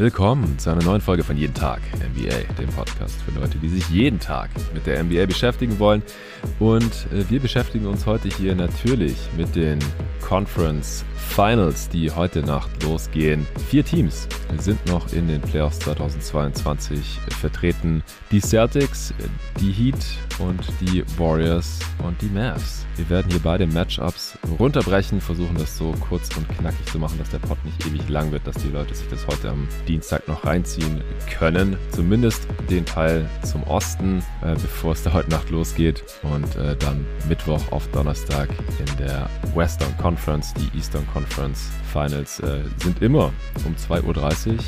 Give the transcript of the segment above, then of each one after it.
Willkommen zu einer neuen Folge von Jeden Tag NBA, dem Podcast für Leute, die sich jeden Tag mit der NBA beschäftigen wollen. Und äh, wir beschäftigen uns heute hier natürlich mit den Conference Finals, die heute Nacht losgehen. Vier Teams sind noch in den Playoffs 2022 vertreten. Die Celtics, die Heat und die Warriors und die Mavs. Wir werden hier beide Matchups runterbrechen, versuchen das so kurz und knackig zu machen, dass der Pod nicht ewig lang wird, dass die Leute sich das heute am Dienstag noch reinziehen können. Zumindest den Teil zum Osten, äh, bevor es da heute Nacht losgeht. Und äh, dann Mittwoch auf Donnerstag in der Western Conference, die Eastern Conference Finals äh, sind immer um 2.30 Uhr,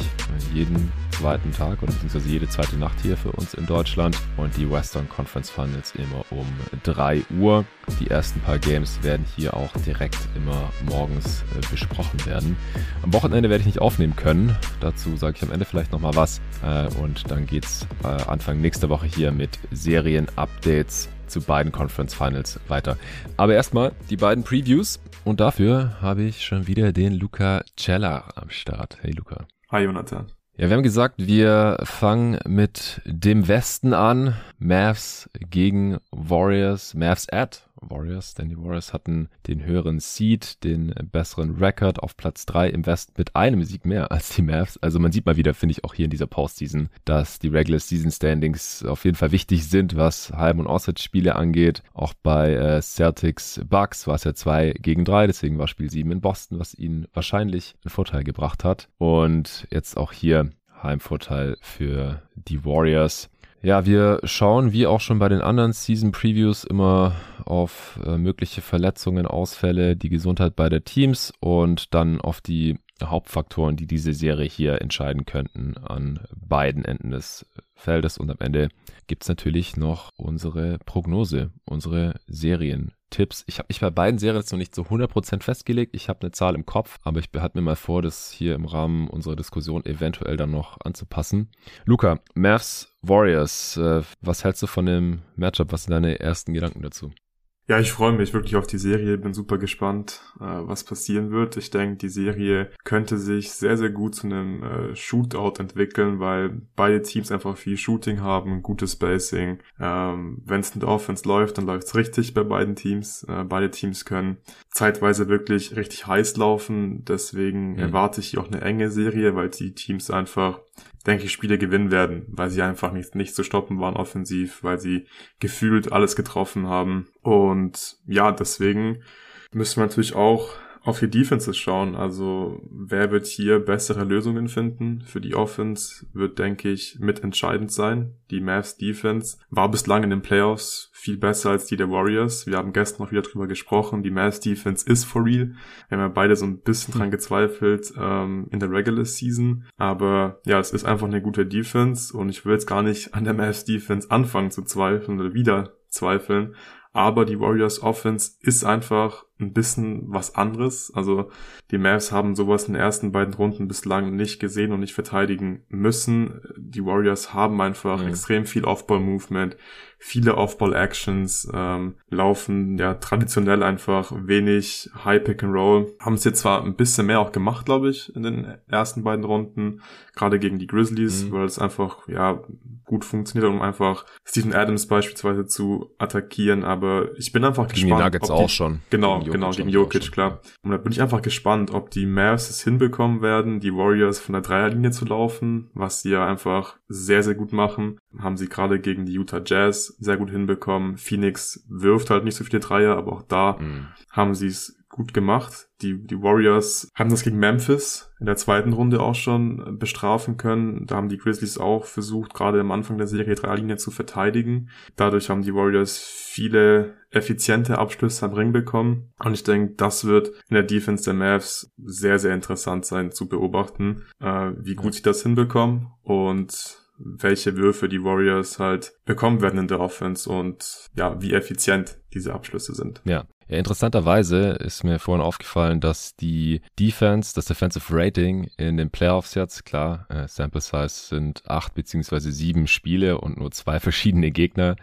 jeden zweiten Tag oder beziehungsweise jede zweite Nacht hier für uns in Deutschland. Und die Western Conference Finals immer um 3 Uhr. Die ersten paar Games werden hier auch direkt immer morgens äh, besprochen werden. Am Wochenende werde ich nicht aufnehmen können. Dazu sage ich am Ende vielleicht nochmal was. Äh, und dann geht es äh, Anfang nächster Woche hier mit Serien-Updates zu beiden Conference Finals weiter. Aber erstmal die beiden Previews. Und dafür habe ich schon wieder den Luca Cella am Start. Hey Luca. Hi Jonathan. Ja, wir haben gesagt, wir fangen mit dem Westen an. Mavs gegen Warriors. Mavs at Warriors, denn die Warriors hatten den höheren Seed, den besseren Record auf Platz 3 im Westen mit einem Sieg mehr als die Mavs. Also man sieht mal wieder, finde ich auch hier in dieser Postseason, dass die Regular Season Standings auf jeden Fall wichtig sind, was Heim- und Auswärtsspiele angeht. Auch bei äh, Celtics Bucks war es ja 2 gegen 3, deswegen war Spiel 7 in Boston, was ihnen wahrscheinlich einen Vorteil gebracht hat. Und jetzt auch hier Heimvorteil für die Warriors. Ja, wir schauen wie auch schon bei den anderen Season Previews immer auf äh, mögliche Verletzungen, Ausfälle, die Gesundheit beider Teams und dann auf die Hauptfaktoren, die diese Serie hier entscheiden könnten an beiden Enden des Feldes. Und am Ende gibt's natürlich noch unsere Prognose, unsere Serientipps. Ich habe mich bei beiden Serien jetzt noch nicht so 100% festgelegt. Ich habe eine Zahl im Kopf, aber ich behalte mir mal vor, das hier im Rahmen unserer Diskussion eventuell dann noch anzupassen. Luca, Mavs Warriors, äh, was hältst du von dem Matchup? Was sind deine ersten Gedanken dazu? Ja, ich freue mich wirklich auf die Serie, bin super gespannt, äh, was passieren wird. Ich denke, die Serie könnte sich sehr, sehr gut zu einem äh, Shootout entwickeln, weil beide Teams einfach viel Shooting haben, gutes Spacing. Ähm, Wenn es in der Offense läuft, dann läuft es richtig bei beiden Teams. Äh, beide Teams können zeitweise wirklich richtig heiß laufen. Deswegen mhm. erwarte ich hier auch eine enge Serie, weil die Teams einfach denke ich, Spiele gewinnen werden, weil sie einfach nicht, nicht zu stoppen waren offensiv, weil sie gefühlt alles getroffen haben. Und ja, deswegen müssen wir natürlich auch auf die Defenses schauen. Also wer wird hier bessere Lösungen finden für die Offense, wird, denke ich, mitentscheidend sein. Die Mavs Defense war bislang in den Playoffs viel besser als die der Warriors. Wir haben gestern noch wieder drüber gesprochen. Die Mavs Defense ist for real. Wir haben ja beide so ein bisschen dran gezweifelt ähm, in der Regular Season. Aber ja, es ist einfach eine gute Defense und ich will jetzt gar nicht an der Mavs Defense anfangen zu zweifeln oder wieder zweifeln. Aber die Warriors Offense ist einfach ein bisschen was anderes. Also die Mavs haben sowas in den ersten beiden Runden bislang nicht gesehen und nicht verteidigen müssen. Die Warriors haben einfach mhm. extrem viel Off-Ball-Movement, viele Off-Ball-Actions, ähm, laufen ja traditionell einfach wenig High-Pick-and-Roll. Haben es jetzt zwar ein bisschen mehr auch gemacht, glaube ich, in den ersten beiden Runden, gerade gegen die Grizzlies, mhm. weil es einfach ja gut funktioniert, um einfach Stephen Adams beispielsweise zu attackieren. Aber ich bin einfach gegen gespannt. Die Nuggets auch schon. Genau, genau, gegen Jokic, klar. Und da bin ich einfach gespannt, ob die Mavs es hinbekommen werden, die Warriors von der Dreierlinie zu laufen, was sie ja einfach sehr, sehr gut machen. Haben sie gerade gegen die Utah Jazz sehr gut hinbekommen. Phoenix wirft halt nicht so viele Dreier, aber auch da mhm. haben sie es gut gemacht. Die, die Warriors haben das gegen Memphis in der zweiten Runde auch schon bestrafen können. Da haben die Grizzlies auch versucht, gerade am Anfang der Serie Dreierlinie zu verteidigen. Dadurch haben die Warriors viele effiziente Abschlüsse am Ring bekommen. Und ich denke, das wird in der Defense der Mavs sehr, sehr interessant sein zu beobachten, äh, wie gut sie das hinbekommen und welche Würfe die Warriors halt bekommen werden in der Offense und ja, wie effizient diese Abschlüsse sind. Ja, Ja, interessanterweise ist mir vorhin aufgefallen, dass die Defense, das Defensive Rating in den Playoffs jetzt, klar, äh, Sample Size sind acht beziehungsweise sieben Spiele und nur zwei verschiedene Gegner,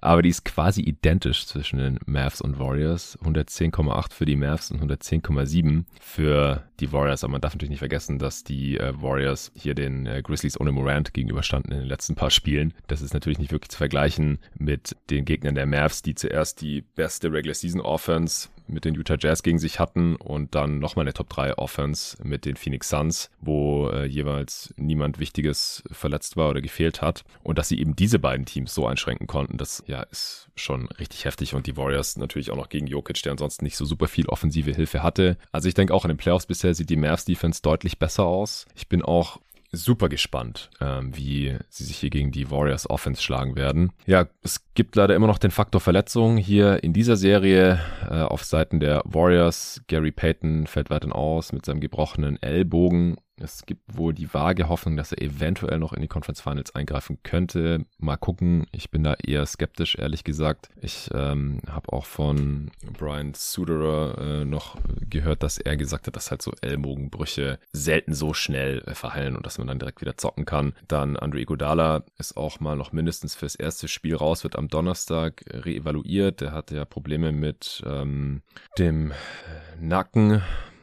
aber die ist quasi identisch zwischen den Mavs und Warriors. 110,8 für die Mavs und 110,7 für die Warriors. Aber man darf natürlich nicht vergessen, dass die äh, Warriors hier den äh, Grizzlies ohne Morant gegenüberstanden in den letzten paar Spielen. Das ist natürlich nicht wirklich zu vergleichen mit den Gegnern der Mavs, die zuerst die beste Regular Season Offense mit den Utah Jazz gegen sich hatten und dann nochmal eine Top 3 Offense mit den Phoenix Suns, wo äh, jeweils niemand Wichtiges verletzt war oder gefehlt hat. Und dass sie eben diese beiden Teams so einschränken konnten, das ja ist schon richtig heftig. Und die Warriors natürlich auch noch gegen Jokic, der ansonsten nicht so super viel offensive Hilfe hatte. Also ich denke auch in den Playoffs bisher sieht die Mavs Defense deutlich besser aus. Ich bin auch super gespannt, ähm, wie sie sich hier gegen die Warriors Offense schlagen werden. Ja, es gibt leider immer noch den Faktor Verletzung hier in dieser Serie äh, auf Seiten der Warriors. Gary Payton fällt weiterhin aus mit seinem gebrochenen Ellbogen es gibt wohl die vage Hoffnung, dass er eventuell noch in die Conference Finals eingreifen könnte. Mal gucken. Ich bin da eher skeptisch, ehrlich gesagt. Ich ähm, habe auch von Brian Suderer äh, noch gehört, dass er gesagt hat, dass halt so Ellbogenbrüche selten so schnell äh, verheilen und dass man dann direkt wieder zocken kann. Dann Andre Iguodala ist auch mal noch mindestens fürs erste Spiel raus, wird am Donnerstag reevaluiert. Der hatte ja Probleme mit ähm, dem Nacken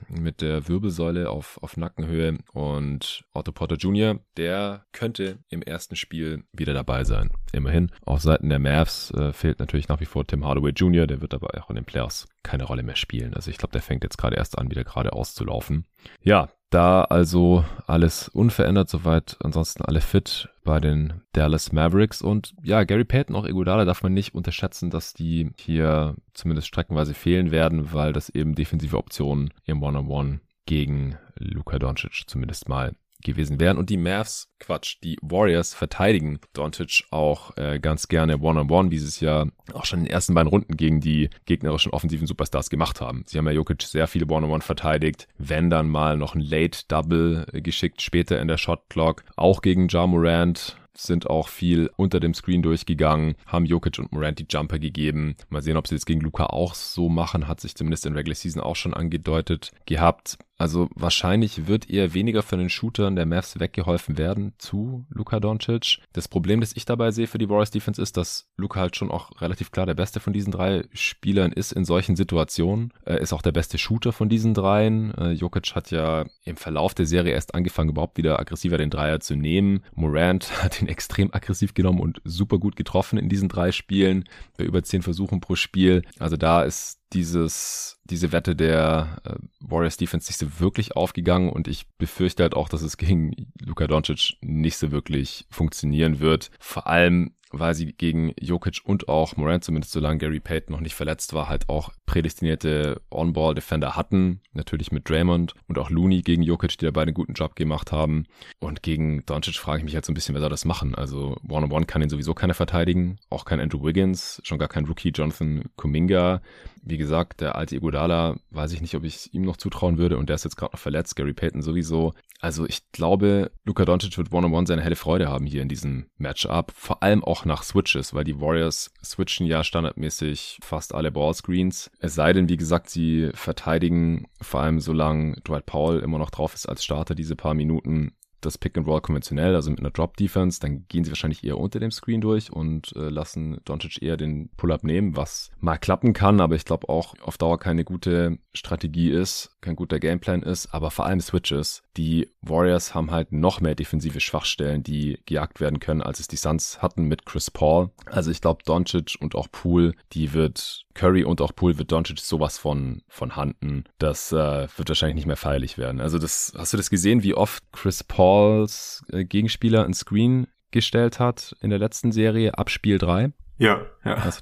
mit der Wirbelsäule auf, auf Nackenhöhe und Otto Porter Jr., der könnte im ersten Spiel wieder dabei sein. Immerhin. Auf Seiten der Mavs äh, fehlt natürlich nach wie vor Tim Hardaway Jr., der wird aber auch in den Playoffs keine Rolle mehr spielen. Also ich glaube, der fängt jetzt gerade erst an, wieder gerade auszulaufen. Ja, da also alles unverändert soweit, ansonsten alle fit bei den Dallas Mavericks. Und ja, Gary Payton, auch Iguodala darf man nicht unterschätzen, dass die hier zumindest streckenweise fehlen werden, weil das eben defensive Optionen im One-on-One -on -One gegen Luka Doncic zumindest mal gewesen wären. Und die Mavs, Quatsch, die Warriors verteidigen Doncic auch äh, ganz gerne One-on-One, wie sie es ja auch schon in den ersten beiden Runden gegen die gegnerischen offensiven Superstars gemacht haben. Sie haben ja Jokic sehr viele One-on-One verteidigt, wenn dann mal noch ein Late-Double geschickt später in der Shot-Clock, auch gegen Ja Morant sind auch viel unter dem Screen durchgegangen, haben Jokic und Morant die Jumper gegeben. Mal sehen, ob sie jetzt gegen Luca auch so machen, hat sich zumindest in Regular Season auch schon angedeutet gehabt. Also wahrscheinlich wird eher weniger von den Shootern der Mavs weggeholfen werden zu Luka Doncic. Das Problem, das ich dabei sehe für die Warriors Defense ist, dass Luka halt schon auch relativ klar der beste von diesen drei Spielern ist in solchen Situationen. Er ist auch der beste Shooter von diesen dreien. Äh, Jokic hat ja im Verlauf der Serie erst angefangen, überhaupt wieder aggressiver den Dreier zu nehmen. Morant hat ihn extrem aggressiv genommen und super gut getroffen in diesen drei Spielen bei über zehn Versuchen pro Spiel. Also da ist dieses, diese Wette der äh, Warriors Defense nicht so wirklich aufgegangen und ich befürchte halt auch, dass es gegen Luka Doncic nicht so wirklich funktionieren wird. Vor allem, weil sie gegen Jokic und auch Morant, zumindest solange Gary Payton noch nicht verletzt war, halt auch prädestinierte On-Ball-Defender hatten. Natürlich mit Draymond und auch Looney gegen Jokic, die da beide einen guten Job gemacht haben. Und gegen Doncic frage ich mich halt so ein bisschen, wer soll das machen? Also One-on-One kann ihn sowieso keiner verteidigen. Auch kein Andrew Wiggins, schon gar kein Rookie Jonathan Kuminga. Wie gesagt, der alte Iguodala, weiß ich nicht, ob ich ihm noch zutrauen würde und der ist jetzt gerade noch verletzt. Gary Payton sowieso. Also ich glaube, Luka Doncic wird One-on-One seine helle Freude haben hier in diesem Matchup. Vor allem auch nach Switches, weil die Warriors switchen ja standardmäßig fast alle Ballscreens. Es sei denn, wie gesagt, sie verteidigen vor allem solange Dwight Powell immer noch drauf ist als Starter diese paar Minuten das Pick and Roll konventionell, also mit einer Drop Defense, dann gehen sie wahrscheinlich eher unter dem Screen durch und äh, lassen Doncic eher den Pull-up nehmen, was mal klappen kann, aber ich glaube auch auf Dauer keine gute Strategie ist, kein guter Gameplan ist, aber vor allem Switches. Die Warriors haben halt noch mehr defensive Schwachstellen, die gejagt werden können, als es die Suns hatten mit Chris Paul. Also ich glaube Doncic und auch Poole, die wird Curry und auch Poole wird Doncic sowas von von Handen. Das äh, wird wahrscheinlich nicht mehr feierlich werden. Also das hast du das gesehen, wie oft Chris Paul Pauls äh, Gegenspieler ein Screen gestellt hat in der letzten Serie ab Spiel 3. Ja, ja. Also,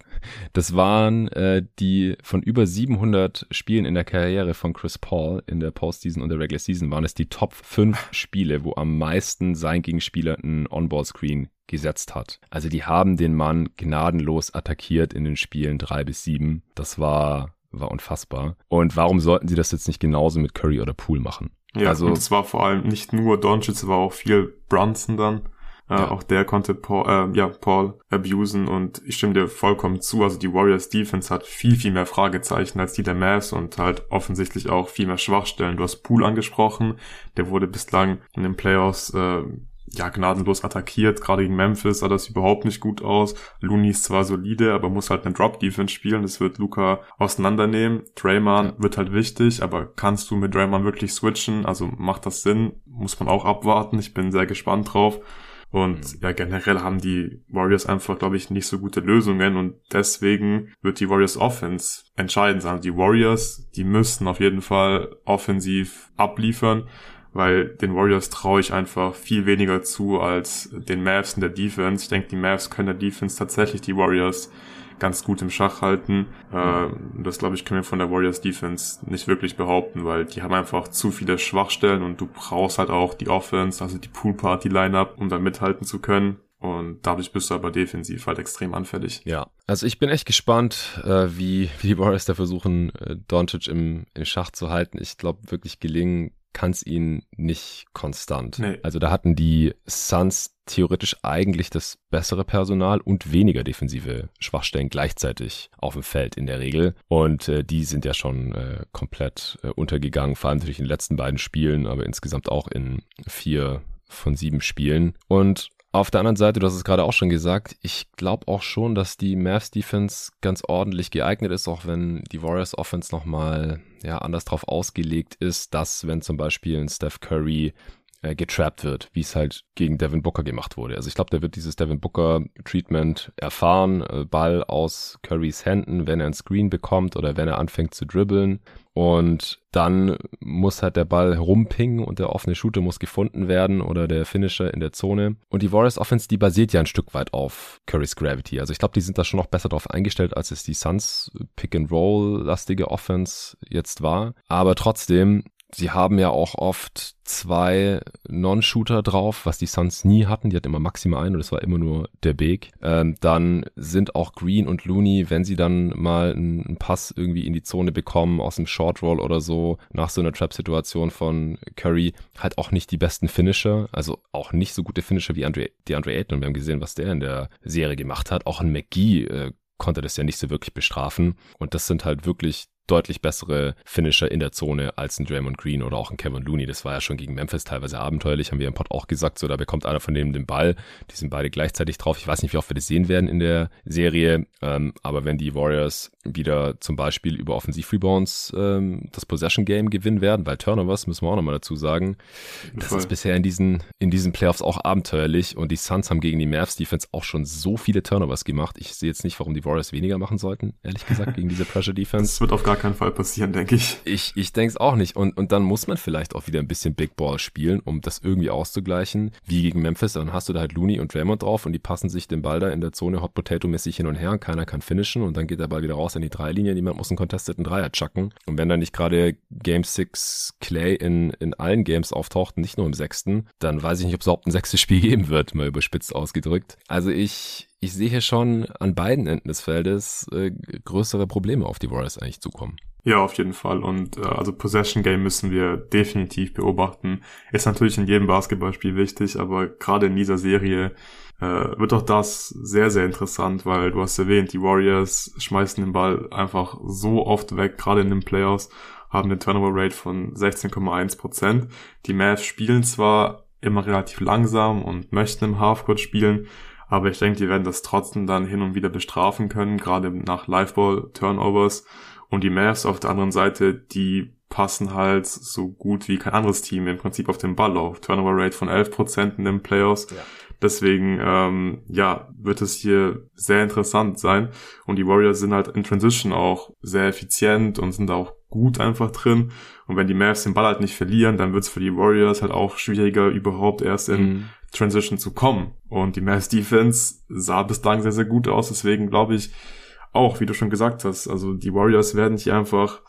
das waren äh, die von über 700 Spielen in der Karriere von Chris Paul in der Postseason und der Regular Season waren es die Top 5 Spiele, wo am meisten sein Gegenspieler einen On-Ball-Screen gesetzt hat. Also die haben den Mann gnadenlos attackiert in den Spielen 3 bis 7. Das war war unfassbar. Und warum sollten sie das jetzt nicht genauso mit Curry oder Pool machen? Ja, also, und es war vor allem nicht nur Doncic, es war auch viel Brunson dann. Äh, ja. Auch der konnte Paul, äh, ja, Paul abusen und ich stimme dir vollkommen zu. Also die Warriors Defense hat viel, viel mehr Fragezeichen als die der Mavs und halt offensichtlich auch viel mehr Schwachstellen. Du hast Pool angesprochen, der wurde bislang in den Playoffs äh, ja, gnadenlos attackiert. Gerade gegen Memphis sah das überhaupt nicht gut aus. Looney ist zwar solide, aber muss halt eine Drop-Defense spielen. Das wird Luca auseinandernehmen. Draymond ja. wird halt wichtig, aber kannst du mit Draymond wirklich switchen? Also macht das Sinn? Muss man auch abwarten. Ich bin sehr gespannt drauf. Und mhm. ja, generell haben die Warriors einfach, glaube ich, nicht so gute Lösungen und deswegen wird die Warriors Offense entscheidend sein. Die Warriors, die müssen auf jeden Fall offensiv abliefern weil den Warriors traue ich einfach viel weniger zu als den Mavs in der Defense. Ich denke, die Mavs können der Defense tatsächlich die Warriors ganz gut im Schach halten. Äh, das, glaube ich, können wir von der Warriors Defense nicht wirklich behaupten, weil die haben einfach zu viele Schwachstellen und du brauchst halt auch die Offense, also die Pool Party Lineup, um da mithalten zu können. Und dadurch bist du aber defensiv halt extrem anfällig. Ja, also ich bin echt gespannt, äh, wie, wie die Warriors da versuchen, äh, Doncic im, im Schach zu halten. Ich glaube, wirklich gelingen kann es ihnen nicht konstant. Nee. Also da hatten die Suns theoretisch eigentlich das bessere Personal und weniger defensive Schwachstellen gleichzeitig auf dem Feld in der Regel. Und äh, die sind ja schon äh, komplett äh, untergegangen, vor allem natürlich in den letzten beiden Spielen, aber insgesamt auch in vier von sieben Spielen. Und auf der anderen Seite, du hast es gerade auch schon gesagt, ich glaube auch schon, dass die Mavs Defense ganz ordentlich geeignet ist, auch wenn die Warriors Offense nochmal ja, anders drauf ausgelegt ist, dass wenn zum Beispiel ein Steph Curry äh, getrappt wird, wie es halt gegen Devin Booker gemacht wurde. Also ich glaube, der wird dieses Devin Booker Treatment erfahren, äh, Ball aus Currys Händen, wenn er ein Screen bekommt oder wenn er anfängt zu dribbeln und dann muss halt der Ball rumpingen und der offene Shooter muss gefunden werden oder der Finisher in der Zone. Und die Warriors Offense, die basiert ja ein Stück weit auf Curry's Gravity. Also ich glaube, die sind da schon noch besser drauf eingestellt, als es die Suns Pick-and-Roll-lastige Offense jetzt war. Aber trotzdem sie haben ja auch oft zwei Non-Shooter drauf, was die Suns nie hatten. Die hatten immer maximal einen und das war immer nur der Big. Ähm, dann sind auch Green und Looney, wenn sie dann mal einen Pass irgendwie in die Zone bekommen, aus dem Short Roll oder so, nach so einer Trap-Situation von Curry, halt auch nicht die besten Finisher. Also auch nicht so gute Finisher wie Andre, die Andre Ayton. Und wir haben gesehen, was der in der Serie gemacht hat. Auch ein McGee äh, konnte das ja nicht so wirklich bestrafen. Und das sind halt wirklich deutlich bessere Finisher in der Zone als ein Draymond Green oder auch ein Kevin Looney. Das war ja schon gegen Memphis teilweise abenteuerlich, haben wir im Pod auch gesagt. So, da bekommt einer von denen den Ball. Die sind beide gleichzeitig drauf. Ich weiß nicht, wie oft wir das sehen werden in der Serie. Ähm, aber wenn die Warriors wieder zum Beispiel über Offensiv-Rebounds ähm, das Possession-Game gewinnen werden, weil Turnovers, müssen wir auch nochmal dazu sagen, das Voll. ist bisher in diesen, in diesen Playoffs auch abenteuerlich. Und die Suns haben gegen die Mavs-Defense auch schon so viele Turnovers gemacht. Ich sehe jetzt nicht, warum die Warriors weniger machen sollten, ehrlich gesagt, gegen diese Pressure-Defense. Das wird auf gar gar keinen Fall passieren, denke ich. Ich, ich denke es auch nicht. Und, und dann muss man vielleicht auch wieder ein bisschen Big Ball spielen, um das irgendwie auszugleichen. Wie gegen Memphis, dann hast du da halt Looney und Draymond drauf und die passen sich den Ball da in der Zone Hot Potato-mäßig hin und her. Keiner kann finishen und dann geht der Ball wieder raus in die Dreilinie. Niemand muss einen contesteten Dreier chucken. Und wenn dann nicht gerade Game 6 Clay in, in allen Games auftaucht, nicht nur im sechsten, dann weiß ich nicht, ob es überhaupt ein sechstes Spiel geben wird, mal überspitzt ausgedrückt. Also ich, ich sehe hier schon an beiden Enden des Feldes äh, größere Probleme auf die Warriors eigentlich zukommen. Ja, auf jeden Fall. Und äh, also Possession Game müssen wir definitiv beobachten. Ist natürlich in jedem Basketballspiel wichtig, aber gerade in dieser Serie äh, wird auch das sehr, sehr interessant, weil du hast erwähnt, die Warriors schmeißen den Ball einfach so oft weg, gerade in den Playoffs, haben eine Turnover Rate von 16,1%. Die Mavs spielen zwar immer relativ langsam und möchten im Halfcourt spielen, aber ich denke, die werden das trotzdem dann hin und wieder bestrafen können, gerade nach Liveball-Turnovers. Und die Mavs auf der anderen Seite, die passen halt so gut wie kein anderes Team im Prinzip auf den Ball auf. Turnover Rate von 11% in den Playoffs. Ja. Deswegen, ähm, ja, wird es hier sehr interessant sein. Und die Warriors sind halt in Transition auch sehr effizient und sind auch gut einfach drin. Und wenn die Mavs den Ball halt nicht verlieren, dann wird es für die Warriors halt auch schwieriger, überhaupt erst in mhm. Transition zu kommen. Und die Mavs Defense sah bislang sehr, sehr gut aus. Deswegen glaube ich, auch, wie du schon gesagt hast, also die Warriors werden hier einfach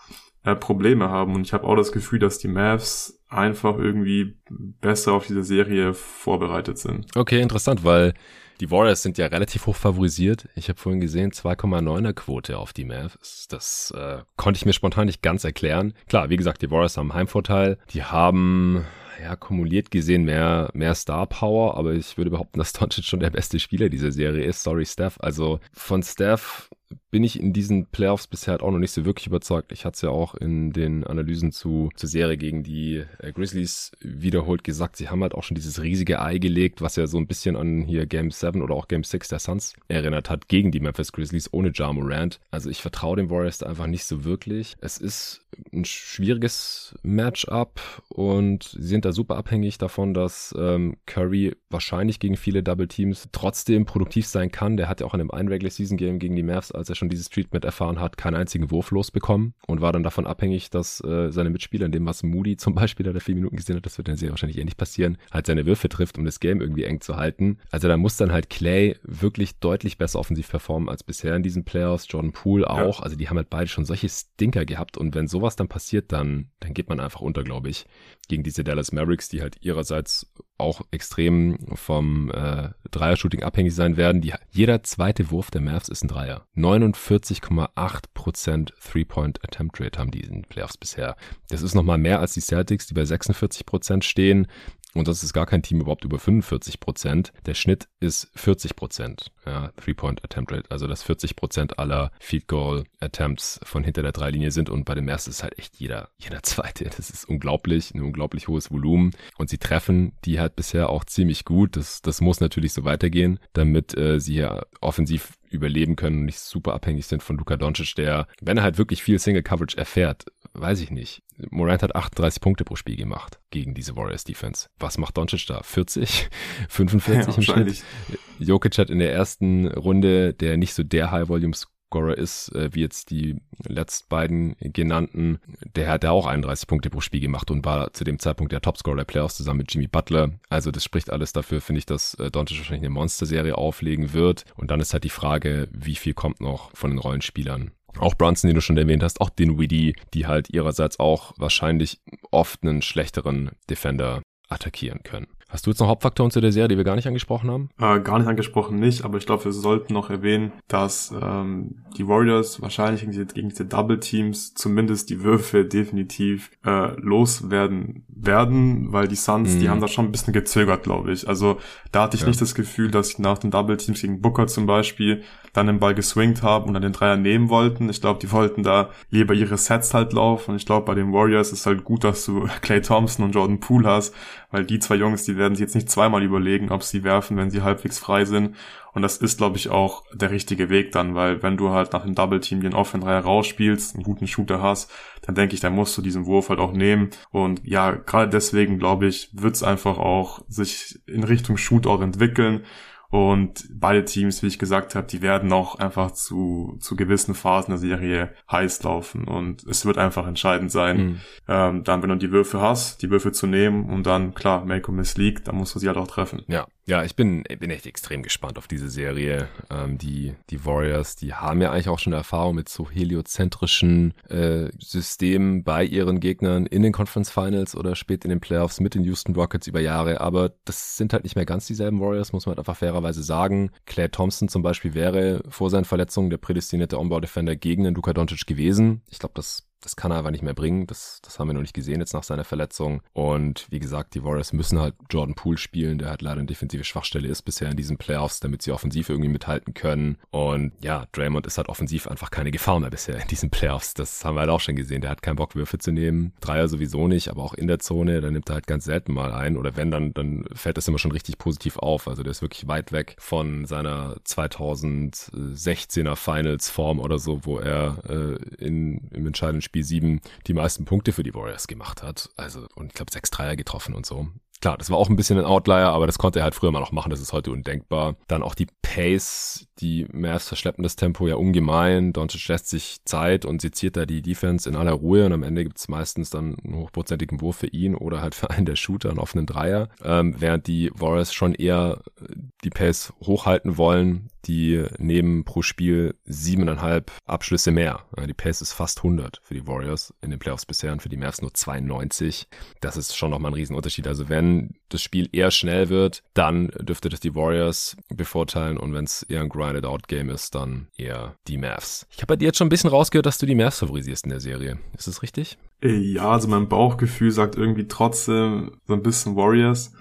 äh, Probleme haben und ich habe auch das Gefühl, dass die Mavs einfach irgendwie besser auf diese Serie vorbereitet sind. Okay, interessant, weil die Warriors sind ja relativ hoch favorisiert. Ich habe vorhin gesehen, 2,9er Quote auf die Mavs. Das äh, konnte ich mir spontan nicht ganz erklären. Klar, wie gesagt, die Warriors haben Heimvorteil. Die haben ja, kumuliert gesehen mehr, mehr Star Power, aber ich würde behaupten, dass Doncic schon der beste Spieler dieser Serie ist. Sorry, Steph. Also von Steph bin ich in diesen Playoffs bisher halt auch noch nicht so wirklich überzeugt. Ich hatte es ja auch in den Analysen zu, zur Serie gegen die äh, Grizzlies wiederholt gesagt. Sie haben halt auch schon dieses riesige Ei gelegt, was ja so ein bisschen an hier Game 7 oder auch Game 6 der Suns erinnert hat, gegen die Memphis Grizzlies ohne Ja Morant. Also ich vertraue den Warriors einfach nicht so wirklich. Es ist ein schwieriges Matchup und sie sind da super abhängig davon, dass ähm, Curry wahrscheinlich gegen viele Double Teams trotzdem produktiv sein kann. Der hat ja auch in einem einen Regular Season Game gegen die Mavs als er schon dieses Treatment erfahren hat, keinen einzigen Wurf losbekommen und war dann davon abhängig, dass äh, seine Mitspieler, in dem was Moody zum Beispiel, der vier Minuten gesehen hat, das wird dann sehr wahrscheinlich eh nicht passieren, halt seine Würfe trifft, um das Game irgendwie eng zu halten. Also da muss dann halt Clay wirklich deutlich besser offensiv performen als bisher in diesen Playoffs, Jordan Poole auch. Ja. Also die haben halt beide schon solche Stinker gehabt und wenn sowas dann passiert, dann, dann geht man einfach unter, glaube ich, gegen diese Dallas Mavericks, die halt ihrerseits auch extrem vom äh, Dreier-Shooting abhängig sein werden. Die, jeder zweite Wurf der Mavs ist ein Dreier. 49,8% Three-Point-Attempt-Rate haben die in den Playoffs bisher. Das ist nochmal mehr als die Celtics, die bei 46% stehen. Und das ist gar kein Team überhaupt über 45 Prozent. Der Schnitt ist 40 Prozent. Ja, Three-Point-Attempt Rate. Also, dass 40 Prozent aller Field Goal Attempts von hinter der Dreilinie sind. Und bei dem ersten ist halt echt jeder, jeder zweite. Das ist unglaublich. Ein unglaublich hohes Volumen. Und sie treffen die halt bisher auch ziemlich gut. Das, das muss natürlich so weitergehen, damit äh, sie ja offensiv überleben können und nicht super abhängig sind von Luka Doncic, der, wenn er halt wirklich viel Single Coverage erfährt, weiß ich nicht. Morant hat 38 Punkte pro Spiel gemacht gegen diese Warriors Defense. Was macht Doncic da? 40? 45 ja, im Schnitt? Jokic hat in der ersten Runde, der nicht so der High Volume Scorer ist, äh, wie jetzt die letzten beiden genannten, der hat ja auch 31 Punkte pro Spiel gemacht und war zu dem Zeitpunkt der Topscorer der Playoffs zusammen mit Jimmy Butler. Also das spricht alles dafür, finde ich, dass äh, Doncic wahrscheinlich eine Monster-Serie auflegen wird. Und dann ist halt die Frage, wie viel kommt noch von den Rollenspielern auch Brunson, den du schon erwähnt hast, auch Dinwiddie, die halt ihrerseits auch wahrscheinlich oft einen schlechteren Defender attackieren können. Hast du jetzt noch Hauptfaktoren zu der Serie, die wir gar nicht angesprochen haben? Äh, gar nicht angesprochen nicht, aber ich glaube, wir sollten noch erwähnen, dass ähm, die Warriors wahrscheinlich gegen diese, gegen diese Double Teams zumindest die Würfe definitiv äh, loswerden werden, weil die Suns, mhm. die haben da schon ein bisschen gezögert, glaube ich. Also da hatte ich ja. nicht das Gefühl, dass sie nach den Double Teams gegen Booker zum Beispiel dann den Ball geswingt haben und dann den Dreier nehmen wollten. Ich glaube, die wollten da lieber ihre Sets halt laufen. Und ich glaube, bei den Warriors ist halt gut, dass du Clay Thompson und Jordan Poole hast, weil die zwei Jungs, die werden sich jetzt nicht zweimal überlegen, ob sie werfen, wenn sie halbwegs frei sind. Und das ist, glaube ich, auch der richtige Weg dann, weil wenn du halt nach dem Double Team den Offen Dreier rausspielst, einen guten Shooter hast, dann denke ich, dann musst du diesen Wurf halt auch nehmen. Und ja, gerade deswegen, glaube ich, wird es einfach auch sich in Richtung Shootout entwickeln. Und beide Teams, wie ich gesagt habe, die werden auch einfach zu, zu gewissen Phasen der Serie heiß laufen. Und es wird einfach entscheidend sein, mhm. ähm, dann, wenn du die Würfe hast, die Würfe zu nehmen und dann, klar, or miss league, dann musst du sie halt auch treffen. Ja, ja, ich bin, bin echt extrem gespannt auf diese Serie. Ähm, die, die Warriors, die haben ja eigentlich auch schon Erfahrung mit so heliozentrischen äh, Systemen bei ihren Gegnern in den Conference Finals oder spät in den Playoffs mit den Houston Rockets über Jahre. Aber das sind halt nicht mehr ganz dieselben Warriors, muss man halt einfach fairerweise sagen. Claire Thompson zum Beispiel wäre vor seinen Verletzungen der prädestinierte On-Ball-Defender gegen den Luka Doncic gewesen. Ich glaube, das das kann er einfach nicht mehr bringen. Das, das haben wir noch nicht gesehen jetzt nach seiner Verletzung. Und wie gesagt, die Warriors müssen halt Jordan Poole spielen, der halt leider eine defensive Schwachstelle ist bisher in diesen Playoffs, damit sie offensiv irgendwie mithalten können. Und ja, Draymond ist halt offensiv einfach keine Gefahr mehr bisher in diesen Playoffs. Das haben wir halt auch schon gesehen. Der hat keinen Bock, Würfe zu nehmen. Dreier sowieso nicht, aber auch in der Zone, da nimmt er halt ganz selten mal ein. Oder wenn, dann, dann fällt das immer schon richtig positiv auf. Also der ist wirklich weit weg von seiner 2016er Finals Form oder so, wo er äh, in, im entscheidenden Spiel Spiel 7 die meisten Punkte für die Warriors gemacht hat. Also, und ich glaube, sechs Dreier getroffen und so. Klar, das war auch ein bisschen ein Outlier, aber das konnte er halt früher mal noch machen. Das ist heute undenkbar. Dann auch die Pace, die Mavs verschleppen das Tempo ja ungemein. Doncic lässt sich Zeit und seziert da die Defense in aller Ruhe und am Ende gibt es meistens dann einen hochprozentigen Wurf für ihn oder halt für einen der Shooter, einen offenen Dreier. Ähm, während die Warriors schon eher die Pace hochhalten wollen, die nehmen pro Spiel siebeneinhalb Abschlüsse mehr. Die Pace ist fast 100 für die Warriors in den Playoffs bisher und für die Mavs nur 92. Das ist schon nochmal ein Riesenunterschied. Also wenn das Spiel eher schnell wird, dann dürfte das die Warriors bevorteilen und wenn es eher ein Grinded-Out-Game ist, dann eher die Mavs. Ich habe bei dir jetzt schon ein bisschen rausgehört, dass du die Mavs favorisierst in der Serie. Ist das richtig? Ja, also mein Bauchgefühl sagt irgendwie trotzdem so ein bisschen Warriors.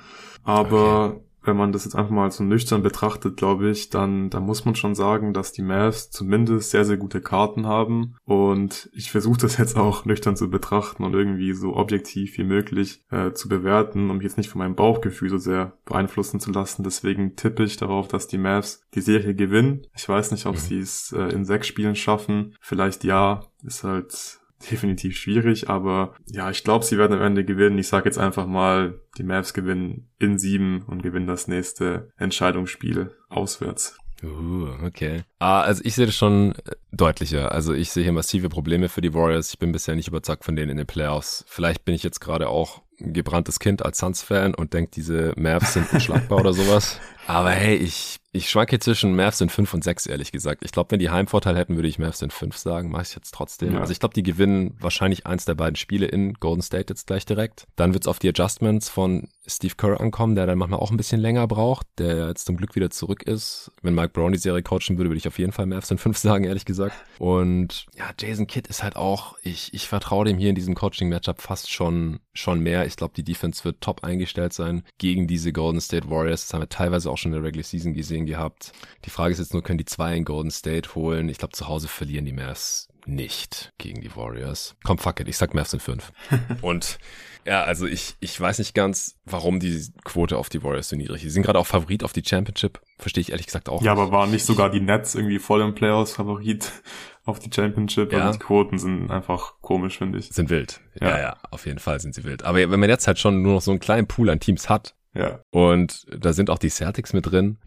Aber okay wenn man das jetzt einfach mal so nüchtern betrachtet, glaube ich, dann, dann muss man schon sagen, dass die Mavs zumindest sehr, sehr gute Karten haben. Und ich versuche das jetzt auch nüchtern zu betrachten und irgendwie so objektiv wie möglich äh, zu bewerten, um mich jetzt nicht von meinem Bauchgefühl so sehr beeinflussen zu lassen. Deswegen tippe ich darauf, dass die Mavs die Serie gewinnen. Ich weiß nicht, ob mhm. sie es äh, in sechs Spielen schaffen. Vielleicht ja, ist halt definitiv schwierig, aber ja, ich glaube, sie werden am Ende gewinnen. Ich sage jetzt einfach mal, die Mavs gewinnen in sieben und gewinnen das nächste Entscheidungsspiel auswärts. Uh, okay. Ah, also ich sehe das schon deutlicher. Also ich sehe hier massive Probleme für die Warriors. Ich bin bisher nicht überzeugt von denen in den Playoffs. Vielleicht bin ich jetzt gerade auch ein gebranntes Kind als Suns-Fan und denke, diese Mavs sind unschlagbar oder sowas. Aber hey, ich ich schwanke zwischen Mavs in 5 und 6, ehrlich gesagt. Ich glaube, wenn die Heimvorteil hätten, würde ich Mavs in 5 sagen. Mache ich jetzt trotzdem. Ja. Also ich glaube, die gewinnen wahrscheinlich eins der beiden Spiele in Golden State jetzt gleich direkt. Dann wird's auf die Adjustments von Steve Kerr ankommen, der dann manchmal auch ein bisschen länger braucht, der jetzt zum Glück wieder zurück ist. Wenn Mike Brown die Serie coachen würde, würde ich auf jeden Fall Mavs in 5 sagen, ehrlich gesagt. Und ja, Jason Kidd ist halt auch, ich, ich vertraue dem hier in diesem Coaching-Matchup fast schon, schon mehr. Ich glaube, die Defense wird top eingestellt sein gegen diese Golden State Warriors. Das haben wir teilweise auch schon in der Regular Season gesehen gehabt. Die Frage ist jetzt nur, können die zwei in Golden State holen? Ich glaube, zu Hause verlieren die Mavs nicht gegen die Warriors. Komm, fuck it, ich sag Mavs in fünf. Und ja, also ich, ich weiß nicht ganz, warum die Quote auf die Warriors so niedrig ist. Die sind gerade auch Favorit auf die Championship. Verstehe ich ehrlich gesagt auch Ja, nicht. aber waren nicht sogar die Nets irgendwie voll im Playoffs Favorit auf die Championship? Ja. Und die Quoten sind einfach komisch, finde ich. Sind wild. Ja. ja, ja, auf jeden Fall sind sie wild. Aber wenn man jetzt halt schon nur noch so einen kleinen Pool an Teams hat, ja. Und da sind auch die Celtics mit drin.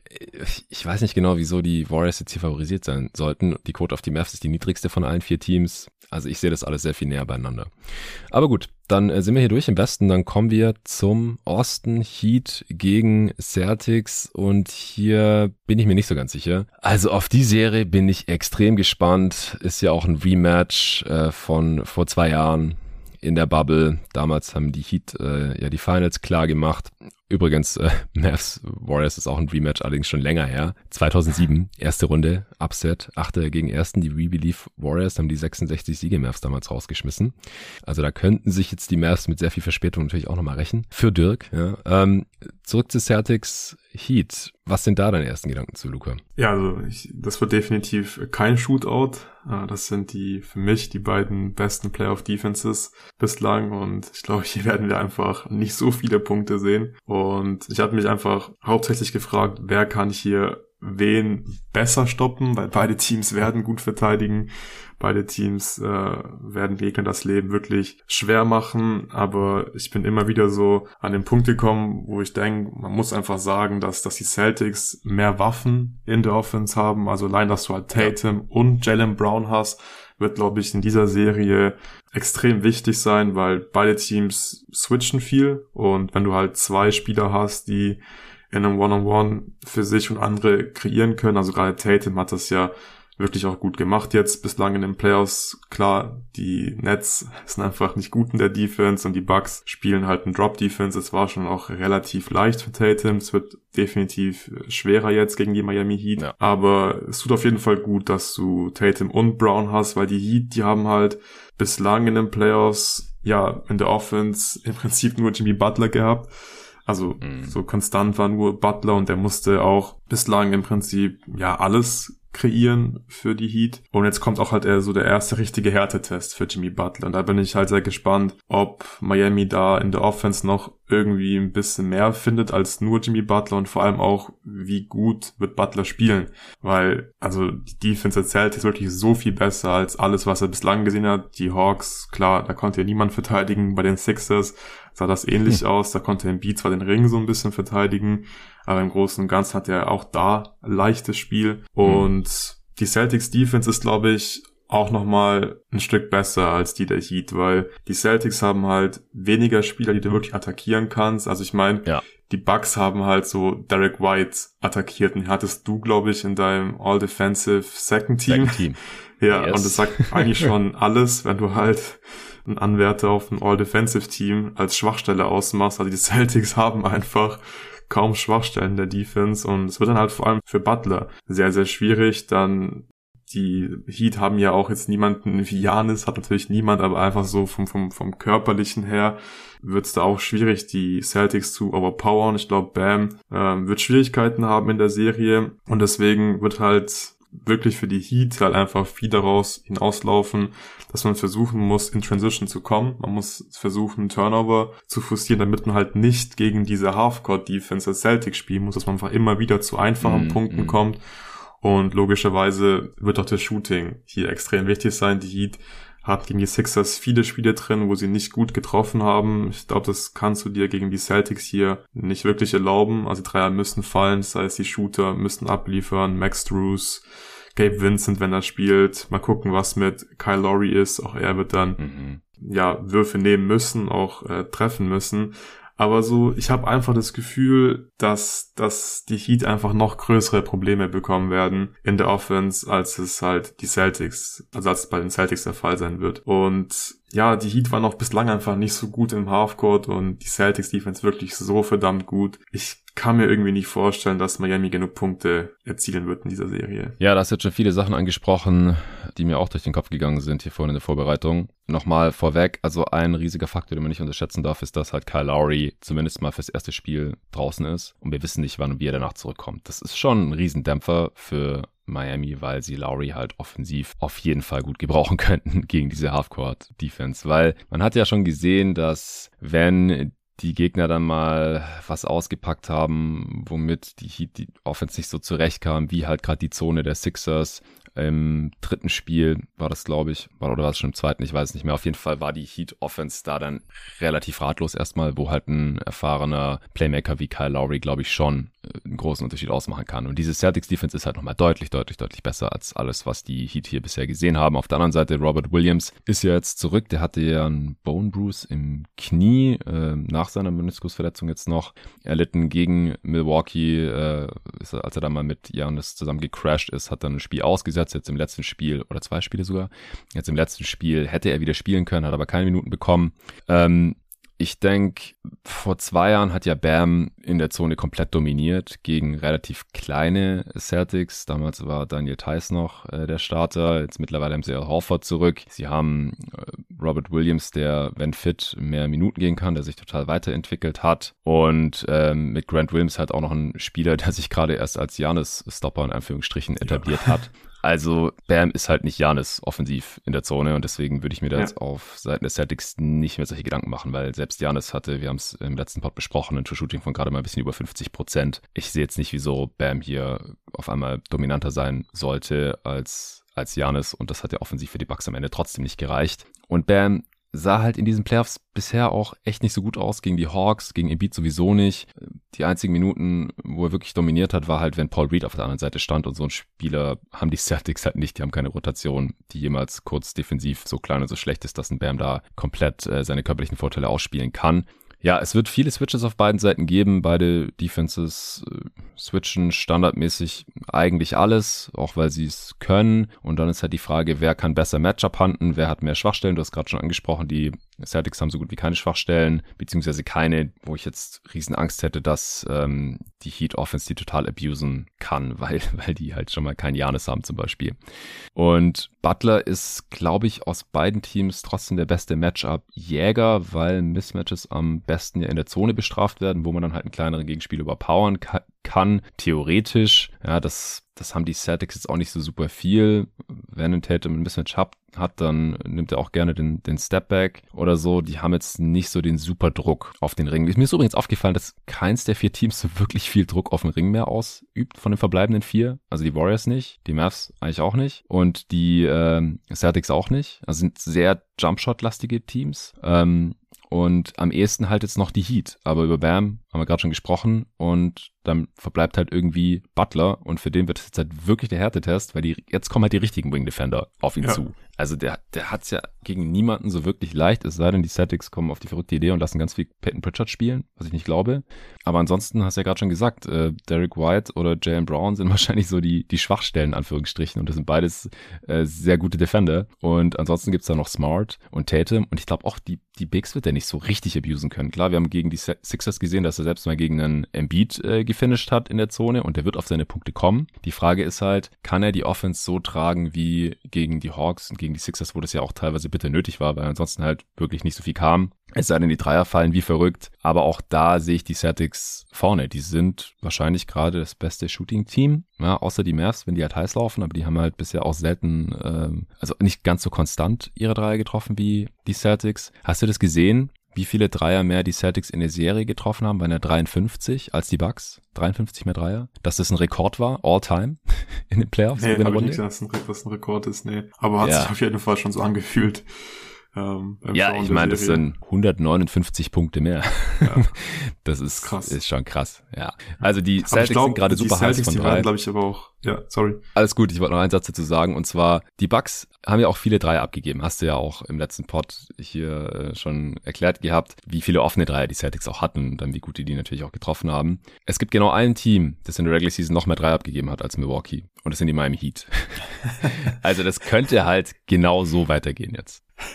Ich weiß nicht genau, wieso die Warriors jetzt hier favorisiert sein sollten. Die Quote auf die Mavs ist die niedrigste von allen vier Teams. Also ich sehe das alles sehr viel näher beieinander. Aber gut, dann äh, sind wir hier durch im Westen. Dann kommen wir zum Osten Heat gegen Celtics. Und hier bin ich mir nicht so ganz sicher. Also auf die Serie bin ich extrem gespannt. Ist ja auch ein Rematch äh, von vor zwei Jahren in der Bubble. Damals haben die Heat äh, ja die Finals klar gemacht. Übrigens, äh, Mavs Warriors ist auch ein Rematch, allerdings schon länger her. 2007, erste Runde, Upset, achte gegen ersten. Die We Warriors haben die 66 Siege Mavs damals rausgeschmissen. Also da könnten sich jetzt die Mavs mit sehr viel Verspätung natürlich auch nochmal rächen. Für Dirk, ja. Ähm, zurück zu Celtics Heat. Was sind da deine ersten Gedanken zu, Luca? Ja, also ich, das wird definitiv kein Shootout. Äh, das sind die für mich die beiden besten Playoff Defenses bislang und ich glaube, hier werden wir einfach nicht so viele Punkte sehen. Ich habe mich einfach hauptsächlich gefragt, wer kann hier wen besser stoppen, weil beide Teams werden gut verteidigen. Beide Teams äh, werden Gegner das Leben wirklich schwer machen, aber ich bin immer wieder so an den Punkt gekommen, wo ich denke, man muss einfach sagen, dass, dass die Celtics mehr Waffen in der Offense haben. Also allein, dass du halt Tatum und Jalen Brown hast, wird, glaube ich, in dieser Serie extrem wichtig sein, weil beide Teams switchen viel und wenn du halt zwei Spieler hast, die in einem One-on-One -on -One für sich und andere kreieren können, also gerade Tatum hat das ja wirklich auch gut gemacht jetzt bislang in den Playoffs. Klar, die Nets sind einfach nicht gut in der Defense und die Bucks spielen halt einen Drop-Defense. Es war schon auch relativ leicht für Tatum. Es wird definitiv schwerer jetzt gegen die Miami Heat. Ja. Aber es tut auf jeden Fall gut, dass du Tatum und Brown hast, weil die Heat, die haben halt bislang in den Playoffs ja in der Offense im Prinzip nur Jimmy Butler gehabt. Also mhm. so konstant war nur Butler und der musste auch bislang im Prinzip ja alles kreieren für die Heat. Und jetzt kommt auch halt eher so der erste richtige Härtetest für Jimmy Butler. Und da bin ich halt sehr gespannt, ob Miami da in der Offense noch irgendwie ein bisschen mehr findet als nur Jimmy Butler und vor allem auch, wie gut wird Butler spielen. Weil, also die Defense erzählt ist wirklich so viel besser als alles, was er bislang gesehen hat. Die Hawks, klar, da konnte ja niemand verteidigen. Bei den Sixers sah das ähnlich hm. aus. Da konnte Embiid zwar den Ring so ein bisschen verteidigen, aber im Großen und Ganzen hat er auch da leichtes Spiel. Hm. Und die Celtics Defense ist, glaube ich, auch nochmal ein Stück besser als die der Heat, weil die Celtics haben halt weniger Spieler, die du wirklich attackieren kannst. Also ich meine, ja. die Bucks haben halt so Derek White attackiert und hattest du, glaube ich, in deinem All-Defensive Second Team. Second Team. ja, yes. und das sagt eigentlich schon alles, wenn du halt einen Anwärter auf ein All-Defensive Team als Schwachstelle ausmachst. Also die Celtics haben einfach kaum Schwachstellen der Defense und es wird dann halt vor allem für Butler sehr, sehr schwierig, dann die Heat haben ja auch jetzt niemanden wie Janis, hat natürlich niemand, aber einfach so vom, vom, vom körperlichen her wird es da auch schwierig, die Celtics zu overpowern. Ich glaube, Bam ähm, wird Schwierigkeiten haben in der Serie und deswegen wird halt wirklich für die Heat halt einfach viel daraus hinauslaufen, dass man versuchen muss, in Transition zu kommen. Man muss versuchen, Turnover zu forcieren, damit man halt nicht gegen diese Halfcourt-Defense als Celtics spielen muss, dass man einfach immer wieder zu einfachen mm, Punkten mm. kommt und logischerweise wird auch das Shooting hier extrem wichtig sein. Die Heat haben gegen die Sixers viele Spiele drin, wo sie nicht gut getroffen haben. Ich glaube, das kannst du dir gegen die Celtics hier nicht wirklich erlauben. Also die Dreier müssen fallen, das heißt, die Shooter müssen abliefern. Max Drews, Gabe Vincent, wenn er spielt. Mal gucken, was mit Kyle Lowry ist. Auch er wird dann mhm. ja Würfe nehmen müssen, auch äh, treffen müssen. Aber so, ich habe einfach das Gefühl, dass, dass die Heat einfach noch größere Probleme bekommen werden in der Offense, als es halt die Celtics, also als es bei den Celtics der Fall sein wird. Und ja, die Heat waren auch bislang einfach nicht so gut im Halfcourt und die Celtics Defense wirklich so verdammt gut. Ich kann mir irgendwie nicht vorstellen, dass Miami genug Punkte erzielen wird in dieser Serie. Ja, da hast jetzt schon viele Sachen angesprochen, die mir auch durch den Kopf gegangen sind hier vorhin in der Vorbereitung. Nochmal vorweg, also ein riesiger Faktor, den man nicht unterschätzen darf, ist, dass halt Kyle Lowry zumindest mal fürs erste Spiel draußen ist und wir wissen nicht, wann und wie er danach zurückkommt. Das ist schon ein Riesendämpfer für Miami, weil sie Lowry halt offensiv auf jeden Fall gut gebrauchen könnten gegen diese Halfcourt-Defense, weil man hat ja schon gesehen, dass wenn die Gegner dann mal was ausgepackt haben, womit die Heat die Offense nicht so zurechtkam, wie halt gerade die Zone der Sixers, im dritten Spiel war das, glaube ich, oder war es schon im zweiten, ich weiß es nicht mehr. Auf jeden Fall war die Heat Offense da dann relativ ratlos erstmal, wo halt ein erfahrener Playmaker wie Kyle Lowry, glaube ich, schon äh, einen großen Unterschied ausmachen kann. Und diese Celtics Defense ist halt nochmal deutlich, deutlich, deutlich besser als alles, was die Heat hier bisher gesehen haben. Auf der anderen Seite, Robert Williams ist ja jetzt zurück. Der hatte ja einen Bone Bruise im Knie äh, nach seiner Meniskusverletzung jetzt noch erlitten gegen Milwaukee, äh, als er da mal mit Janis zusammen gecrashed ist, hat dann ein Spiel ausgesetzt jetzt im letzten Spiel oder zwei Spiele sogar. Jetzt im letzten Spiel hätte er wieder spielen können, hat aber keine Minuten bekommen. Ähm, ich denke, vor zwei Jahren hat ja Bam in der Zone komplett dominiert gegen relativ kleine Celtics. Damals war Daniel Theiss noch äh, der Starter. Jetzt mittlerweile haben sie Al Horford zurück. Sie haben äh, Robert Williams, der, wenn fit, mehr Minuten gehen kann, der sich total weiterentwickelt hat. Und ähm, mit Grant Williams halt auch noch ein Spieler, der sich gerade erst als Janis-Stopper in Anführungsstrichen etabliert ja. hat. Also Bam ist halt nicht Janis offensiv in der Zone und deswegen würde ich mir da ja. jetzt auf Seiten des Celtics nicht mehr solche Gedanken machen, weil selbst Janis hatte, wir haben es im letzten Pod besprochen, ein True-Shooting von gerade mal ein bisschen über 50 Prozent. Ich sehe jetzt nicht, wieso Bam hier auf einmal dominanter sein sollte als als Janis und das hat ja offensiv für die Bucks am Ende trotzdem nicht gereicht. Und Bam sah halt in diesen Playoffs bisher auch echt nicht so gut aus gegen die Hawks, gegen Embiid sowieso nicht. Die einzigen Minuten, wo er wirklich dominiert hat, war halt, wenn Paul Reed auf der anderen Seite stand und so ein Spieler haben die Celtics halt nicht. Die haben keine Rotation, die jemals kurz defensiv so klein und so schlecht ist, dass ein Bam da komplett äh, seine körperlichen Vorteile ausspielen kann. Ja, es wird viele Switches auf beiden Seiten geben. Beide Defenses äh, switchen standardmäßig eigentlich alles, auch weil sie es können. Und dann ist halt die Frage, wer kann besser Matchup handeln, wer hat mehr Schwachstellen. Du hast gerade schon angesprochen, die Celtics haben so gut wie keine Schwachstellen, beziehungsweise keine, wo ich jetzt riesen Angst hätte, dass ähm, die Heat Offense die total abusen kann, weil, weil die halt schon mal keinen Janis haben zum Beispiel. Und Butler ist, glaube ich, aus beiden Teams trotzdem der beste Matchup-Jäger, weil Mismatches am besten ja in der Zone bestraft werden, wo man dann halt einen kleineren Gegenspiel überpowern kann. Theoretisch, ja, das das haben die Celtics jetzt auch nicht so super viel. Wenn ein Tatum ein Mismatch hat, hat, dann nimmt er auch gerne den, den Stepback oder so. Die haben jetzt nicht so den super Druck auf den Ring. Mir ist übrigens aufgefallen, dass keins der vier Teams so wirklich viel Druck auf den Ring mehr ausübt von den verbleibenden vier. Also die Warriors nicht, die Mavs eigentlich auch nicht und die äh, Celtics auch nicht. Also sind sehr Jumpshot-lastige Teams. Ähm, und am ehesten halt jetzt noch die Heat. Aber über Bam haben wir gerade schon gesprochen. Und dann verbleibt halt irgendwie Butler. Und für den wird es jetzt halt wirklich der Härtetest, weil die, jetzt kommen halt die richtigen Wing Defender auf ihn ja. zu. Also der, der hat's ja gegen niemanden so wirklich leicht, es sei denn, die Celtics kommen auf die verrückte Idee und lassen ganz viel Peyton Pritchard spielen, was ich nicht glaube. Aber ansonsten hast du ja gerade schon gesagt, äh, Derek White oder Jalen Brown sind wahrscheinlich so die, die Schwachstellen, in Anführungsstrichen. Und das sind beides äh, sehr gute Defender. Und ansonsten gibt's da noch Smart und Tatum. Und ich glaube auch, die, die Bigs wird er nicht so richtig abusen können. Klar, wir haben gegen die Sixers gesehen, dass er selbst mal gegen einen Embiid äh, gefinisht hat in der Zone und der wird auf seine Punkte kommen. Die Frage ist halt, kann er die Offense so tragen wie gegen die Hawks und gegen die Sixers, wo das ja auch teilweise bitter nötig war, weil ansonsten halt wirklich nicht so viel kam. Es sei denn, die Dreier fallen wie verrückt. Aber auch da sehe ich die Celtics vorne. Die sind wahrscheinlich gerade das beste Shooting-Team. Ja, außer die Mavs, wenn die halt heiß laufen. Aber die haben halt bisher auch selten, ähm, also nicht ganz so konstant ihre Dreier getroffen wie die Celtics. Hast du das gesehen? Wie viele Dreier mehr die Celtics in der Serie getroffen haben? Bei einer 53 als die Bucks. 53 mehr Dreier. Dass das ein Rekord war, all time in den Playoffs. Nee, habe ich nicht gesagt, dass ein, dass ein Rekord ist. Nee. Aber hat ja. sich auf jeden Fall schon so angefühlt. Ähm, ja, ich meine, das sind 159 Punkte mehr. Ja. Das ist krass. Ist schon krass. Ja. Also die Celtics glaub, sind gerade super heiß von drei. glaube ich, aber auch. Ja, sorry. Alles gut. Ich wollte noch einen Satz dazu sagen. Und zwar, die Bucks haben ja auch viele Dreier abgegeben. Hast du ja auch im letzten Pod hier äh, schon erklärt gehabt, wie viele offene Dreier die Celtics auch hatten und dann wie gut die die natürlich auch getroffen haben. Es gibt genau ein Team, das in der Regular Season noch mehr Dreier abgegeben hat als Milwaukee. Und das sind die Miami Heat. also das könnte halt genau so weitergehen jetzt.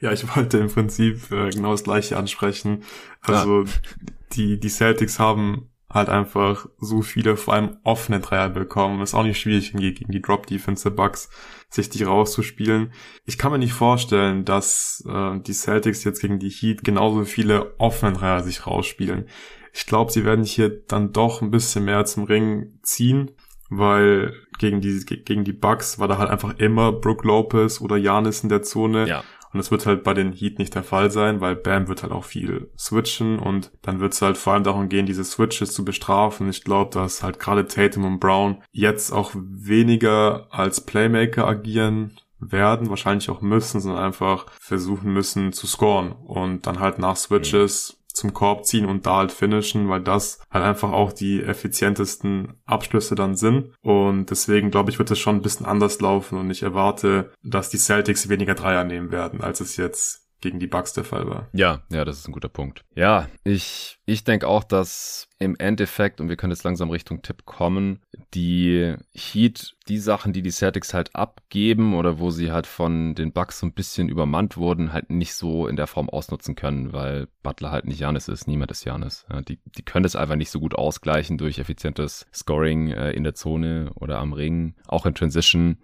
Ja, ich wollte im Prinzip äh, genau das gleiche ansprechen. Also ah. die, die Celtics haben halt einfach so viele, vor allem offene Dreier bekommen. Ist auch nicht schwierig gegen die Drop Defense der Bucks, sich die rauszuspielen. Ich kann mir nicht vorstellen, dass äh, die Celtics jetzt gegen die Heat genauso viele offene Dreier sich rausspielen. Ich glaube, sie werden hier dann doch ein bisschen mehr zum Ring ziehen, weil gegen die, gegen die Bucks war da halt einfach immer Brook Lopez oder Janis in der Zone. Ja. Und das wird halt bei den Heat nicht der Fall sein, weil Bam wird halt auch viel switchen und dann wird es halt vor allem darum gehen, diese Switches zu bestrafen. Ich glaube, dass halt gerade Tatum und Brown jetzt auch weniger als Playmaker agieren werden, wahrscheinlich auch müssen, sondern einfach versuchen müssen zu scoren und dann halt nach Switches zum Korb ziehen und da halt finishen, weil das halt einfach auch die effizientesten Abschlüsse dann sind. Und deswegen glaube ich, wird es schon ein bisschen anders laufen und ich erwarte, dass die Celtics weniger Dreier nehmen werden, als es jetzt gegen die Bucks der Fall war. Ja, ja, das ist ein guter Punkt. Ja, ich, ich denke auch, dass im Endeffekt, und wir können jetzt langsam Richtung Tipp kommen, die Heat, die Sachen, die die Celtics halt abgeben oder wo sie halt von den Bucks so ein bisschen übermannt wurden, halt nicht so in der Form ausnutzen können, weil Butler halt nicht Janis ist, niemand ist Janis. Ja, die, die können das einfach nicht so gut ausgleichen durch effizientes Scoring äh, in der Zone oder am Ring, auch in Transition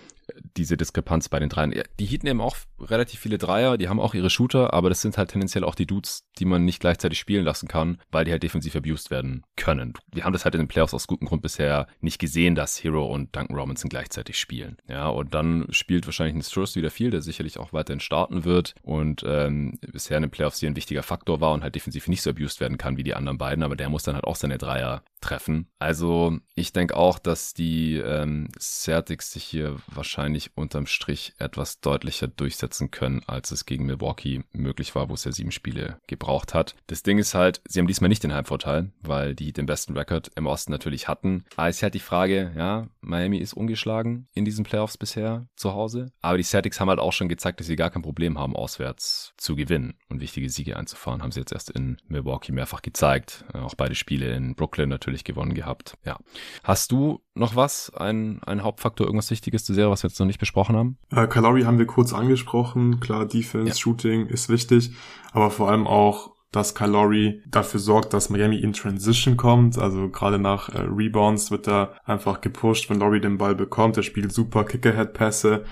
diese Diskrepanz bei den Dreiern. Die Heat nehmen auch relativ viele Dreier, die haben auch ihre Shooter, aber das sind halt tendenziell auch die Dudes, die man nicht gleichzeitig spielen lassen kann, weil die halt defensiv abused werden können. Wir haben das halt in den Playoffs aus gutem Grund bisher nicht gesehen, dass Hero und Duncan Robinson gleichzeitig spielen. Ja, und dann spielt wahrscheinlich ein Strauss wieder viel, der sicherlich auch weiterhin starten wird und ähm, bisher in den Playoffs hier ein wichtiger Faktor war und halt defensiv nicht so abused werden kann wie die anderen beiden, aber der muss dann halt auch seine Dreier treffen. Also ich denke auch, dass die ähm, Celtics sich hier wahrscheinlich unterm Strich etwas deutlicher durchsetzen können, als es gegen Milwaukee möglich war, wo es ja sieben Spiele gebraucht hat. Das Ding ist halt, sie haben diesmal nicht den Heimvorteil, weil die den besten Rekord im Osten natürlich hatten. Aber es ist halt die Frage, ja, Miami ist ungeschlagen in diesen Playoffs bisher zu Hause. Aber die Celtics haben halt auch schon gezeigt, dass sie gar kein Problem haben, auswärts zu gewinnen und wichtige Siege einzufahren. Haben sie jetzt erst in Milwaukee mehrfach gezeigt. Auch beide Spiele in Brooklyn natürlich gewonnen gehabt. Ja. Hast du noch was? Ein, ein Hauptfaktor, irgendwas Wichtiges zur Serie, was wir jetzt noch nicht besprochen haben? Äh, Kalori haben wir kurz angesprochen. Klar, Defense, ja. Shooting ist wichtig, aber vor allem auch dass Kalori dafür sorgt, dass Miami in Transition kommt. Also gerade nach äh, Rebounds wird er einfach gepusht, wenn Laurie den Ball bekommt. Er spielt super Kick-Ahead-Pässe.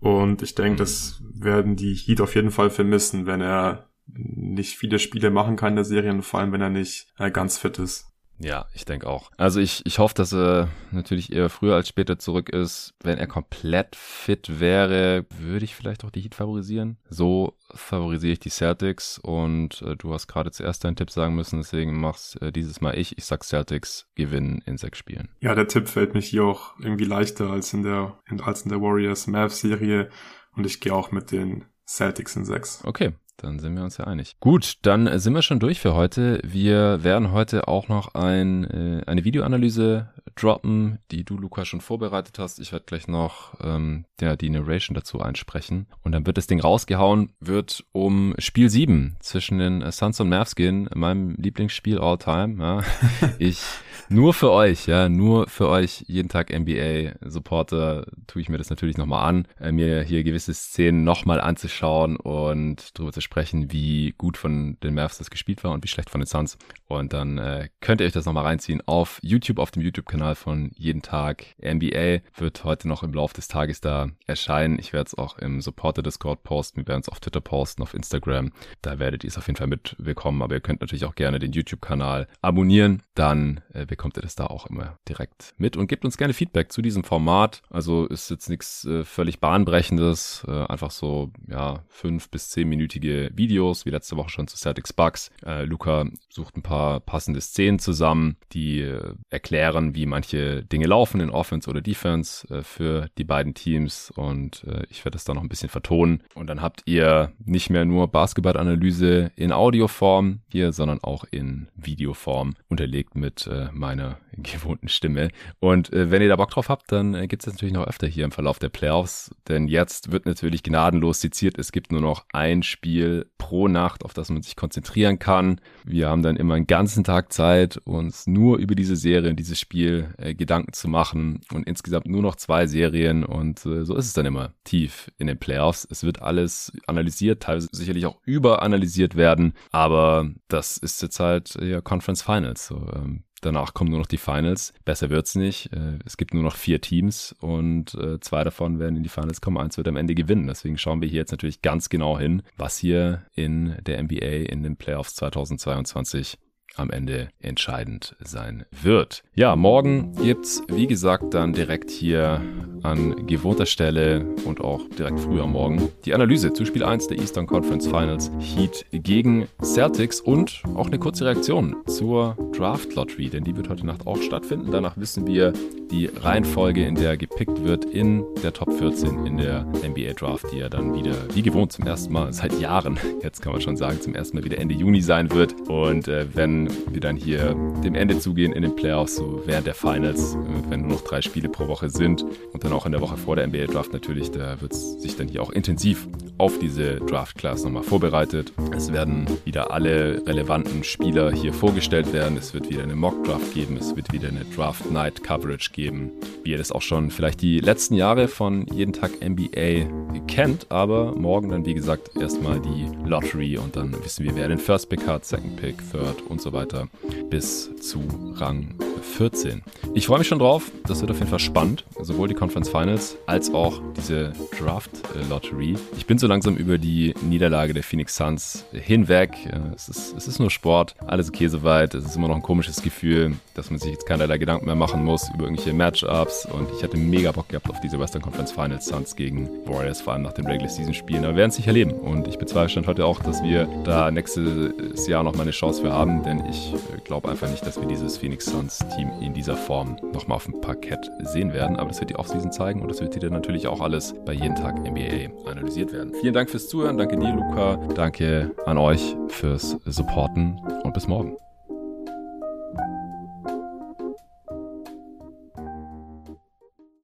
Und ich denke, das werden die Heat auf jeden Fall vermissen, wenn er nicht viele Spiele machen kann in der Serie und vor allem, wenn er nicht äh, ganz fit ist. Ja, ich denke auch. Also ich, ich hoffe, dass er natürlich eher früher als später zurück ist. Wenn er komplett fit wäre, würde ich vielleicht auch die Heat favorisieren. So favorisiere ich die Celtics und äh, du hast gerade zuerst deinen Tipp sagen müssen, deswegen mach's äh, dieses Mal ich. Ich sag Celtics gewinnen in sechs Spielen. Ja, der Tipp fällt mich hier auch irgendwie leichter als in der, als in der Warriors Mavs Serie und ich gehe auch mit den Celtics in sechs. Okay, dann sind wir uns ja einig. Gut, dann sind wir schon durch für heute. Wir werden heute auch noch ein, äh, eine Videoanalyse droppen, die du, Luca, schon vorbereitet hast. Ich werde gleich noch ähm, ja, die Narration dazu einsprechen. Und dann wird das Ding rausgehauen, wird um Spiel 7 zwischen den Suns und Mavs gehen, meinem Lieblingsspiel all time. Ja. ich nur für euch, ja, nur für euch jeden Tag NBA-Supporter tue ich mir das natürlich nochmal an, äh, mir hier gewisse Szenen nochmal anzuschauen und darüber zu sprechen, wie gut von den Mavs das gespielt war und wie schlecht von den Suns. Und dann äh, könnt ihr euch das nochmal reinziehen auf YouTube, auf dem YouTube-Kanal von jeden Tag NBA. Wird heute noch im Laufe des Tages da erscheinen. Ich werde es auch im Supporter-Discord posten. Wir werden es auf Twitter posten, auf Instagram. Da werdet ihr es auf jeden Fall mitbekommen. Aber ihr könnt natürlich auch gerne den YouTube-Kanal abonnieren. Dann äh, bekommt ihr das da auch immer direkt mit und gebt uns gerne Feedback zu diesem Format. Also ist jetzt nichts äh, völlig bahnbrechendes, äh, einfach so ja fünf bis zehnminütige Videos wie letzte Woche schon zu Celtics Bucks. Äh, Luca sucht ein paar passende Szenen zusammen, die äh, erklären, wie manche Dinge laufen in Offense oder Defense äh, für die beiden Teams und äh, ich werde das dann noch ein bisschen vertonen und dann habt ihr nicht mehr nur Basketballanalyse in Audioform hier, sondern auch in Videoform unterlegt mit äh, meiner gewohnten Stimme. Und äh, wenn ihr da Bock drauf habt, dann äh, gibt es natürlich noch öfter hier im Verlauf der Playoffs. Denn jetzt wird natürlich gnadenlos seziert. Es gibt nur noch ein Spiel pro Nacht, auf das man sich konzentrieren kann. Wir haben dann immer einen ganzen Tag Zeit, uns nur über diese Serie, dieses Spiel äh, Gedanken zu machen. Und insgesamt nur noch zwei Serien. Und äh, so ist es dann immer tief in den Playoffs. Es wird alles analysiert, teilweise sicherlich auch überanalysiert werden. Aber das ist jetzt halt ja Conference Finals. So, ähm, Danach kommen nur noch die Finals. Besser wird's nicht. Äh, es gibt nur noch vier Teams und äh, zwei davon werden in die Finals kommen. Eins wird am Ende gewinnen. Deswegen schauen wir hier jetzt natürlich ganz genau hin, was hier in der NBA in den Playoffs 2022 am Ende entscheidend sein wird. Ja, morgen gibt's wie gesagt dann direkt hier an gewohnter Stelle und auch direkt früher morgen die Analyse zu Spiel 1 der Eastern Conference Finals Heat gegen Celtics und auch eine kurze Reaktion zur Draft Lottery, denn die wird heute Nacht auch stattfinden. Danach wissen wir die Reihenfolge, in der gepickt wird in der Top 14 in der NBA Draft, die ja dann wieder wie gewohnt zum ersten Mal seit Jahren, jetzt kann man schon sagen, zum ersten Mal wieder Ende Juni sein wird. Und äh, wenn wir dann hier dem Ende zugehen in den Playoffs, so während der Finals, äh, wenn nur noch drei Spiele pro Woche sind und dann auch in der Woche vor der NBA Draft natürlich, da wird sich dann hier auch intensiv auf diese Draft Class nochmal vorbereitet. Es werden wieder alle relevanten Spieler hier vorgestellt werden. Es wird wieder eine Mock Draft geben. Es wird wieder eine Draft Night Coverage geben, wie ihr das auch schon vielleicht die letzten Jahre von jeden Tag NBA kennt. Aber morgen dann, wie gesagt, erstmal die Lottery und dann wissen wir, wer den First Pick hat, Second Pick, Third und so weiter. Bis zu Rang 14. Ich freue mich schon drauf. Das wird auf jeden Fall spannend. Sowohl die Conference Finals als auch diese Draft Lottery. Ich bin so langsam über die Niederlage der Phoenix Suns hinweg. Es ist, es ist nur Sport. Alles okay soweit. Es ist immer noch ein komisches Gefühl, dass man sich jetzt keinerlei Gedanken mehr machen muss über irgendwelche Matchups. Und ich hatte mega Bock gehabt auf diese Western Conference Finals Suns gegen Warriors, vor allem nach den Regular Season Spielen. Aber wir werden es sicher erleben. Und ich bezweifle heute auch, dass wir da nächstes Jahr noch mal eine Chance für haben. Denn ich glaube einfach nicht, dass wir dieses Phoenix Suns Team in dieser Form nochmal auf dem Parkett sehen werden. Aber das wird die Offseason zeigen und das wird dir dann natürlich auch alles bei jeden Tag NBA analysiert werden. Vielen Dank fürs Zuhören. Danke dir, Luca. Danke an euch fürs Supporten und bis morgen.